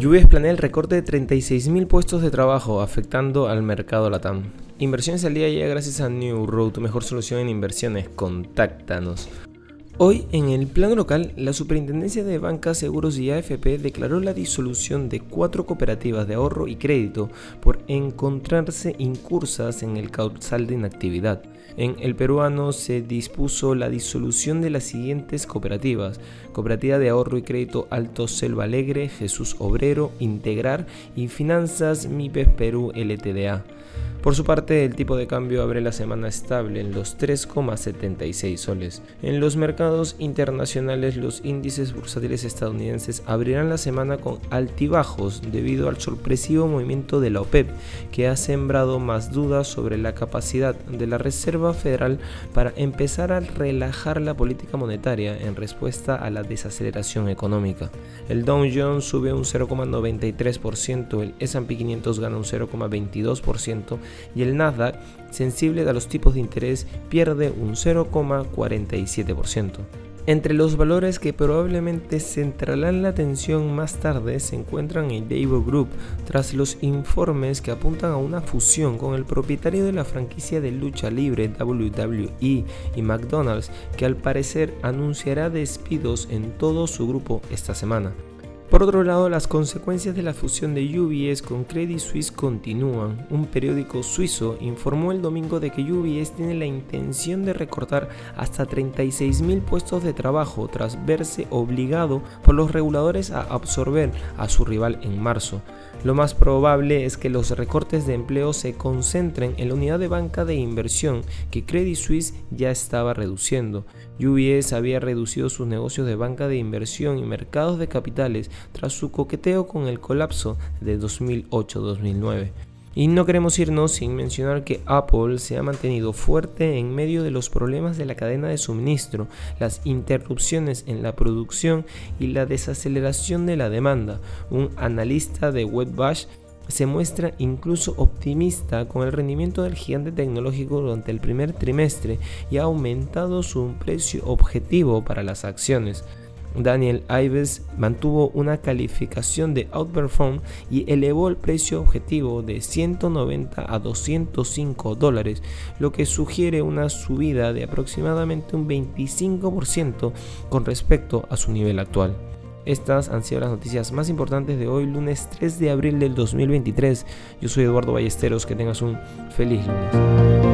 UBS planea el recorte de 36.000 puestos de trabajo afectando al mercado LATAM. Inversiones al día llega gracias a New Road, tu mejor solución en inversiones. Contáctanos. Hoy, en el plano local, la Superintendencia de Bancas, Seguros y AFP declaró la disolución de cuatro cooperativas de ahorro y crédito por encontrarse incursas en el causal de inactividad. En el peruano se dispuso la disolución de las siguientes cooperativas: Cooperativa de Ahorro y Crédito Alto Selva Alegre, Jesús Obrero, Integrar y Finanzas MIPES Perú LTDA. Por su parte, el tipo de cambio abre la semana estable en los 3,76 soles. En los mercados internacionales, los índices bursátiles estadounidenses abrirán la semana con altibajos debido al sorpresivo movimiento de la OPEP, que ha sembrado más dudas sobre la capacidad de la Reserva Federal para empezar a relajar la política monetaria en respuesta a la desaceleración económica. El Dow Jones sube un 0,93%, el S&P 500 gana un 0,22%, y el Nasdaq, sensible a los tipos de interés, pierde un 0,47%. Entre los valores que probablemente centrarán la atención más tarde se encuentran el Daewoo Group, tras los informes que apuntan a una fusión con el propietario de la franquicia de lucha libre WWE y McDonald's, que al parecer anunciará despidos en todo su grupo esta semana. Por otro lado, las consecuencias de la fusión de UBS con Credit Suisse continúan. Un periódico suizo informó el domingo de que UBS tiene la intención de recortar hasta 36.000 puestos de trabajo tras verse obligado por los reguladores a absorber a su rival en marzo. Lo más probable es que los recortes de empleo se concentren en la unidad de banca de inversión que Credit Suisse ya estaba reduciendo. UBS había reducido sus negocios de banca de inversión y mercados de capitales tras su coqueteo con el colapso de 2008-2009. Y no queremos irnos sin mencionar que Apple se ha mantenido fuerte en medio de los problemas de la cadena de suministro, las interrupciones en la producción y la desaceleración de la demanda. Un analista de WebBash se muestra incluso optimista con el rendimiento del gigante tecnológico durante el primer trimestre y ha aumentado su precio objetivo para las acciones. Daniel Ives mantuvo una calificación de outperform y elevó el precio objetivo de 190 a 205 dólares, lo que sugiere una subida de aproximadamente un 25% con respecto a su nivel actual. Estas han sido las noticias más importantes de hoy, lunes 3 de abril del 2023. Yo soy Eduardo Ballesteros, que tengas un feliz lunes.